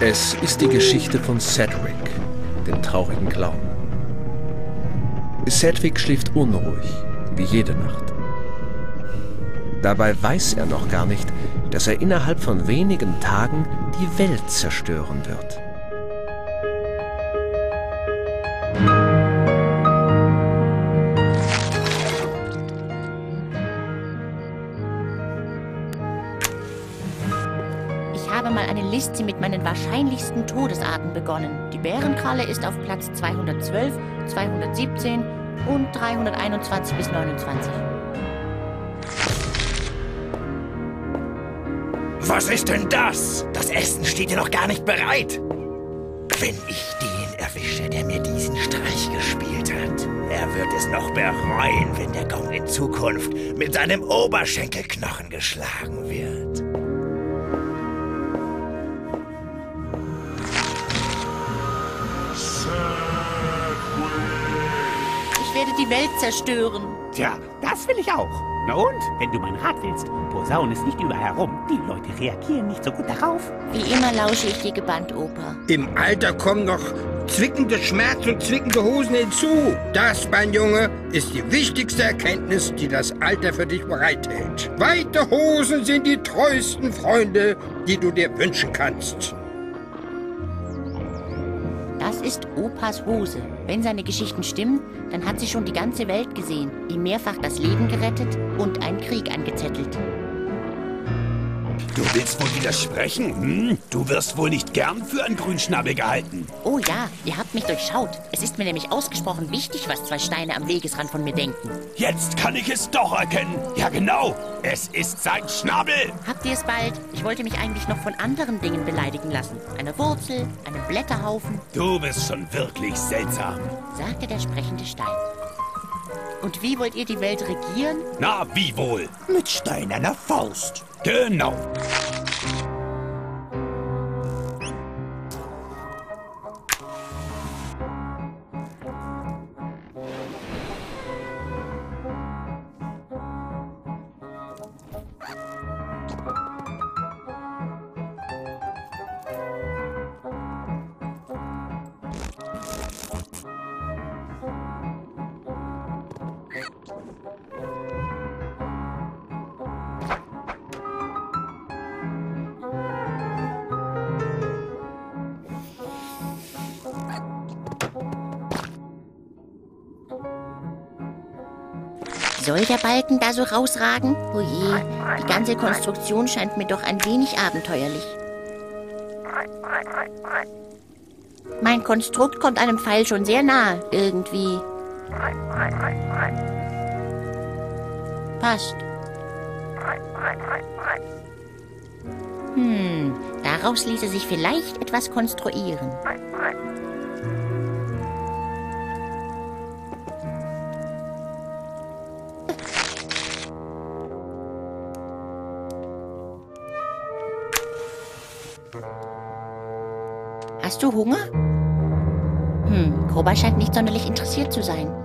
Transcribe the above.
Es ist die Geschichte von Cedric, dem traurigen Clown. Cedric schläft unruhig, wie jede Nacht. Dabei weiß er noch gar nicht, dass er innerhalb von wenigen Tagen die Welt zerstören wird. Habe mal eine Liste mit meinen wahrscheinlichsten Todesarten begonnen. Die Bärenkralle ist auf Platz 212, 217 und 321 bis 29. Was ist denn das? Das Essen steht ja noch gar nicht bereit. Wenn ich den erwische, der mir diesen Streich gespielt hat, er wird es noch bereuen, wenn der Gong in Zukunft mit seinem Oberschenkelknochen geschlagen wird. Werde die Welt zerstören. Tja, das will ich auch. Na und? Wenn du mein Rat willst, posaun es nicht überall herum. Die Leute reagieren nicht so gut darauf. Wie immer lausche ich dir gebannt, Opa. Im Alter kommen noch zwickende Schmerz und zwickende Hosen hinzu. Das, mein Junge, ist die wichtigste Erkenntnis, die das Alter für dich bereithält. Weite Hosen sind die treuesten Freunde, die du dir wünschen kannst. Das ist Opas Hose. Wenn seine Geschichten stimmen, dann hat sie schon die ganze Welt gesehen, ihm mehrfach das Leben gerettet und einen Krieg angezettelt. Du willst wohl widersprechen? Hm? Du wirst wohl nicht gern für einen Grünschnabel gehalten. Oh ja, ihr habt mich durchschaut. Es ist mir nämlich ausgesprochen wichtig, was zwei Steine am Wegesrand von mir denken. Jetzt kann ich es doch erkennen. Ja, genau. Es ist sein Schnabel. Habt ihr es bald? Ich wollte mich eigentlich noch von anderen Dingen beleidigen lassen. Eine Wurzel, einem Blätterhaufen, Du bist schon wirklich seltsam. sagte der sprechende Stein. Und wie wollt ihr die Welt regieren? Na, wie wohl? Mit steinerner Faust. Genau. Soll der Balken da so rausragen? Oh je, die ganze Konstruktion scheint mir doch ein wenig abenteuerlich. Mein Konstrukt kommt einem Pfeil schon sehr nahe, irgendwie. Passt. Hm, daraus ließe sich vielleicht etwas konstruieren. Hast du Hunger? Hm, Koba scheint nicht sonderlich interessiert zu sein.